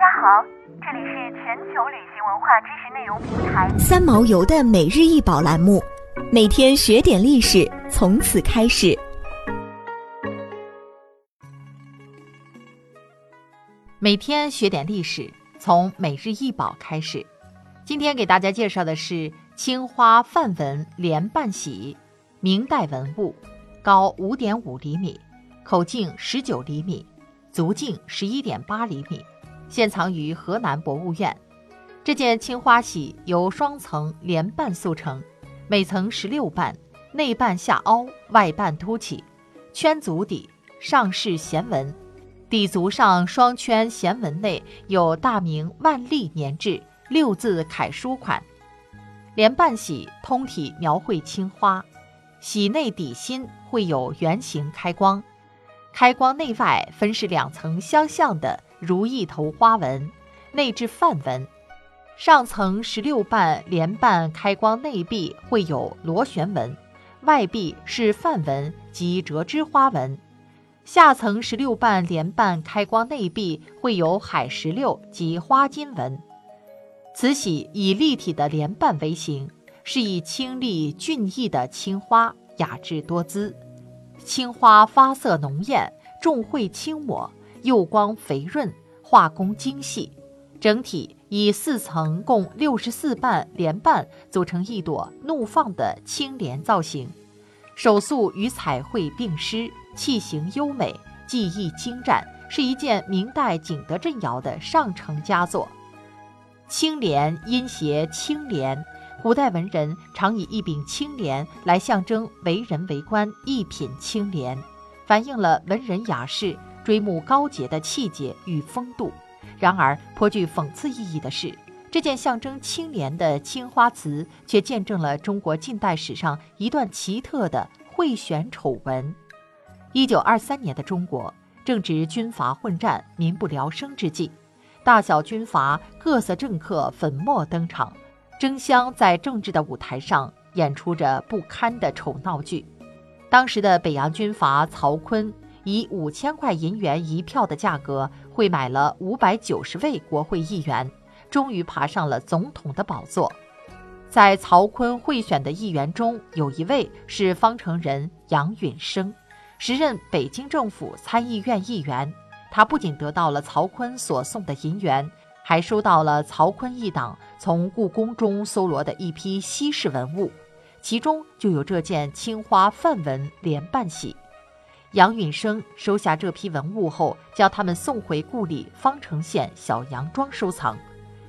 家好，这里是全球旅行文化知识内容平台三毛游的每日一宝栏目，每天学点历史，从此开始。每天学点历史，从每日一宝开始。今天给大家介绍的是青花范纹莲瓣玺，明代文物，高五点五厘米，口径十九厘米，足径十一点八厘米。现藏于河南博物院。这件青花玺由双层莲瓣塑成，每层十六瓣，内瓣下凹，外瓣凸起，圈足底，上饰弦纹，底足上双圈弦纹内有大明万历年制六字楷书款。莲瓣玺通体描绘青花，玺内底心绘有圆形开光，开光内外分是两层相像的。如意头花纹，内置范纹，上层十六瓣连瓣开光内壁绘有螺旋纹，外壁是范纹及折枝花纹。下层十六瓣连瓣开光内壁绘有海石榴及花金纹。慈禧以立体的莲瓣为形，是以清丽俊逸的青花，雅致多姿。青花发色浓艳，重绘轻抹。釉光肥润，画工精细，整体以四层共六十四瓣莲瓣组成一朵怒放的青莲造型，手塑与彩绘并施，器形优美，技艺精湛，是一件明代景德镇窑的上乘佳作。青莲因谐清廉，古代文人常以一柄青莲来象征为人为官一品清廉，反映了文人雅士。追慕高洁的气节与风度，然而颇具讽刺意义的是，这件象征清廉的青花瓷，却见证了中国近代史上一段奇特的贿选丑闻。一九二三年的中国正值军阀混战、民不聊生之际，大小军阀、各色政客粉墨登场，争相在政治的舞台上演出着不堪的丑闹剧。当时的北洋军阀曹锟。以五千块银元一票的价格会买了五百九十位国会议员，终于爬上了总统的宝座。在曹锟贿选的议员中，有一位是方城人杨允生，时任北京政府参议院议员。他不仅得到了曹锟所送的银元，还收到了曹锟一党从故宫中搜罗的一批稀世文物，其中就有这件青花范纹莲瓣玺。杨允生收下这批文物后，将它们送回故里方城县小杨庄收藏。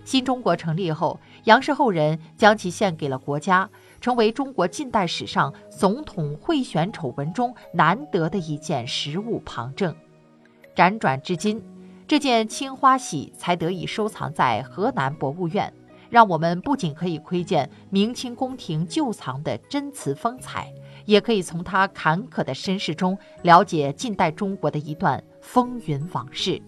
新中国成立后，杨氏后人将其献给了国家，成为中国近代史上总统贿选丑闻中难得的一件实物旁证。辗转至今，这件青花玺才得以收藏在河南博物院，让我们不仅可以窥见明清宫廷旧藏的真瓷风采。也可以从他坎坷的身世中了解近代中国的一段风云往事。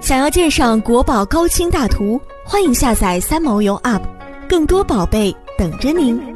想要鉴赏国宝高清大图，欢迎下载三毛游 App，更多宝贝等着您。